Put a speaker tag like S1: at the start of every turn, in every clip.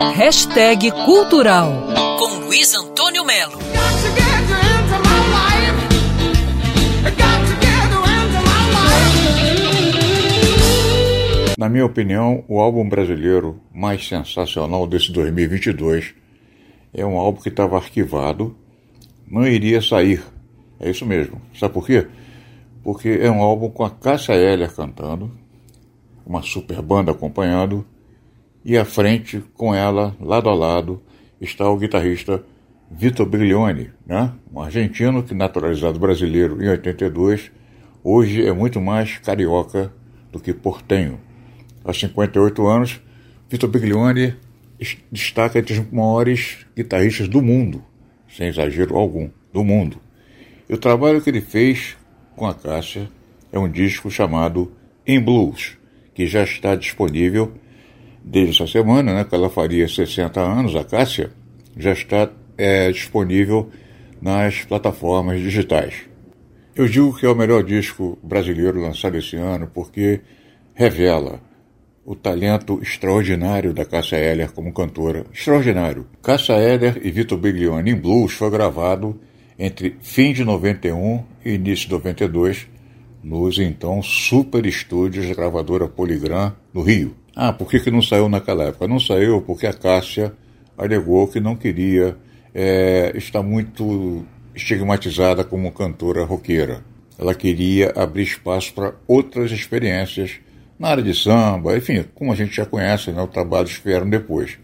S1: Hashtag Cultural com Luiz Antônio Melo.
S2: Na minha opinião, o álbum brasileiro mais sensacional desse 2022 é um álbum que estava arquivado, não iria sair. É isso mesmo. Sabe por quê? Porque é um álbum com a Cássia Eller cantando, uma super banda acompanhando, e à frente, com ela, lado a lado, está o guitarrista Vitor Briglione, né? um argentino que, naturalizado brasileiro em 82, hoje é muito mais carioca do que portenho. Aos 58 anos, Vitor Briglione destaca entre os maiores guitarristas do mundo, sem exagero algum, do mundo. E o trabalho que ele fez com a Cássia é um disco chamado In Blues, que já está disponível desde essa semana, né, que ela faria 60 anos, a Cássia, já está é, disponível nas plataformas digitais. Eu digo que é o melhor disco brasileiro lançado esse ano porque revela o talento extraordinário da Cássia Eller como cantora. Extraordinário. Cássia Eller e Vitor Biglione em Blues foi gravado entre fim de 91 e início de 92 nos então super estúdios da gravadora Poligram no Rio. Ah, por que, que não saiu naquela época? Não saiu porque a Cássia alegou que não queria é, estar muito estigmatizada como cantora roqueira. Ela queria abrir espaço para outras experiências na área de samba, enfim, como a gente já conhece, né, o trabalho esperam depois.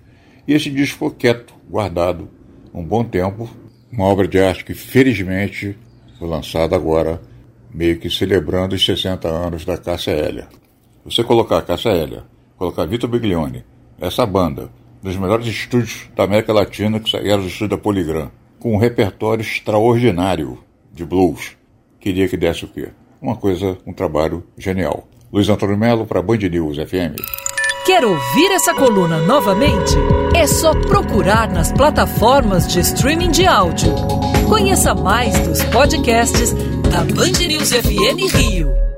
S2: E esse disco ficou quieto, guardado um bom tempo, uma obra de arte que felizmente foi lançada agora, meio que celebrando os 60 anos da Cássia Hélia. Você colocar a Cássia Hélia, colocar Vitor Biglione, essa banda, dos melhores estúdios da América Latina, que era o estúdio da Poligram, com um repertório extraordinário de blues, queria que desse o quê? Uma coisa, um trabalho genial. Luiz Antônio Melo para Band News FM.
S1: Quer ouvir essa coluna novamente? É só procurar nas plataformas de streaming de áudio. Conheça mais dos podcasts da Band News FM Rio.